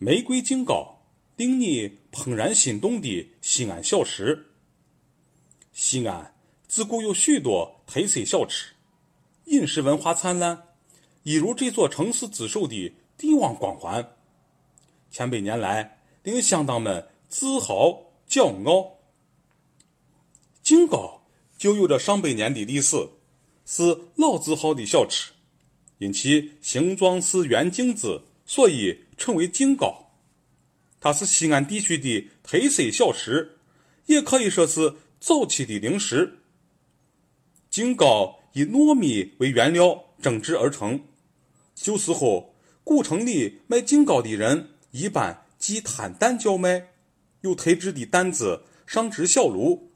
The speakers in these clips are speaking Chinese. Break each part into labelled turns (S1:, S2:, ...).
S1: 玫瑰金糕，令你怦然心动的西安小吃。西安自古有许多特色小吃，饮食文化灿烂，一如这座城市之首的帝王光环，千百年来令乡党们自豪骄傲。金糕就有着上百年的历史，是老字号的小吃，因其形状是圆镜子，所以。称为京糕，它是西安地区的特色小吃，也可以说是早期的零食。京糕以糯米为原料蒸制而成。旧时候，古城里卖京糕的人一般既摊担叫卖，有特制的担子上置小炉，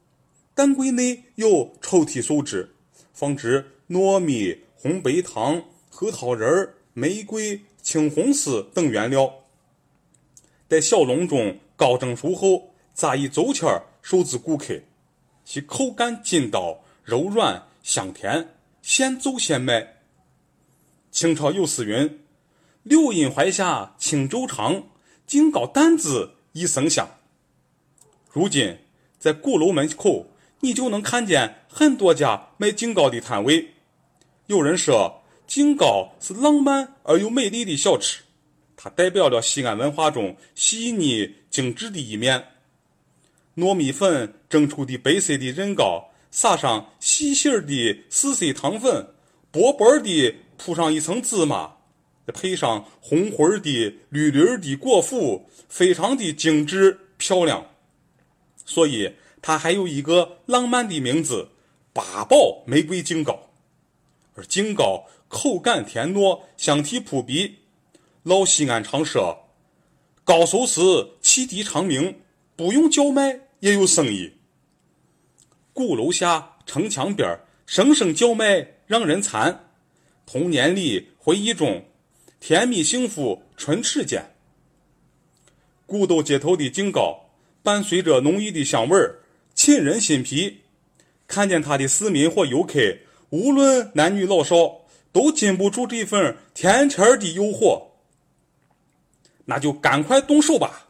S1: 担柜内有抽屉收支，放置糯米、红白糖、核桃仁儿、玫瑰。青红丝等原料，在小笼中高蒸熟后，扎以走签儿收至顾客，其口感筋道、柔软香甜，现走现卖。清朝有诗云：“柳荫槐下轻舟长，京糕担子一生香。”如今，在鼓楼门口，你就能看见很多家卖京糕的摊位。有人说。京糕是浪漫而又美丽的小吃，它代表了西安文化中细腻精致的一面。糯米粉蒸出的白色的韧糕，撒上细细的四色糖粉，薄薄的铺上一层芝麻，配上红红的、绿绿的果脯，非常的精致漂亮。所以它还有一个浪漫的名字——八宝玫瑰京糕。而京糕。口感甜糯，香气扑鼻。老西安常说：“高寿司汽笛长鸣，不用叫卖也有生意。”鼓楼下城墙边声声叫卖让人馋。童年里回忆中，甜蜜幸福唇齿间。古道街头的京糕，伴随着浓郁的香味儿，沁人心脾。看见它的市民或游客，无论男女老少。都禁不住这份甜甜的诱惑，那就赶快动手吧！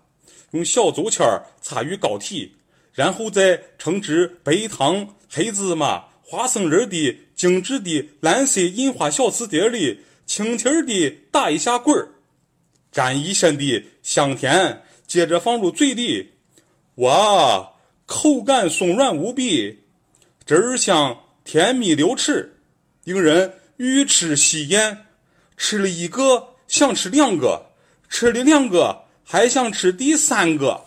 S1: 用小竹签儿插于糕体，然后再盛至白糖、黑芝麻、花生仁的精致的蓝色印花小瓷碟里，轻轻地打一下滚儿，沾一身的香甜，接着放入嘴里，哇，口感松软无比，汁儿香，甜蜜流齿，令人。欲吃喜宴，吃了一个想吃两个，吃了两个还想吃第三个。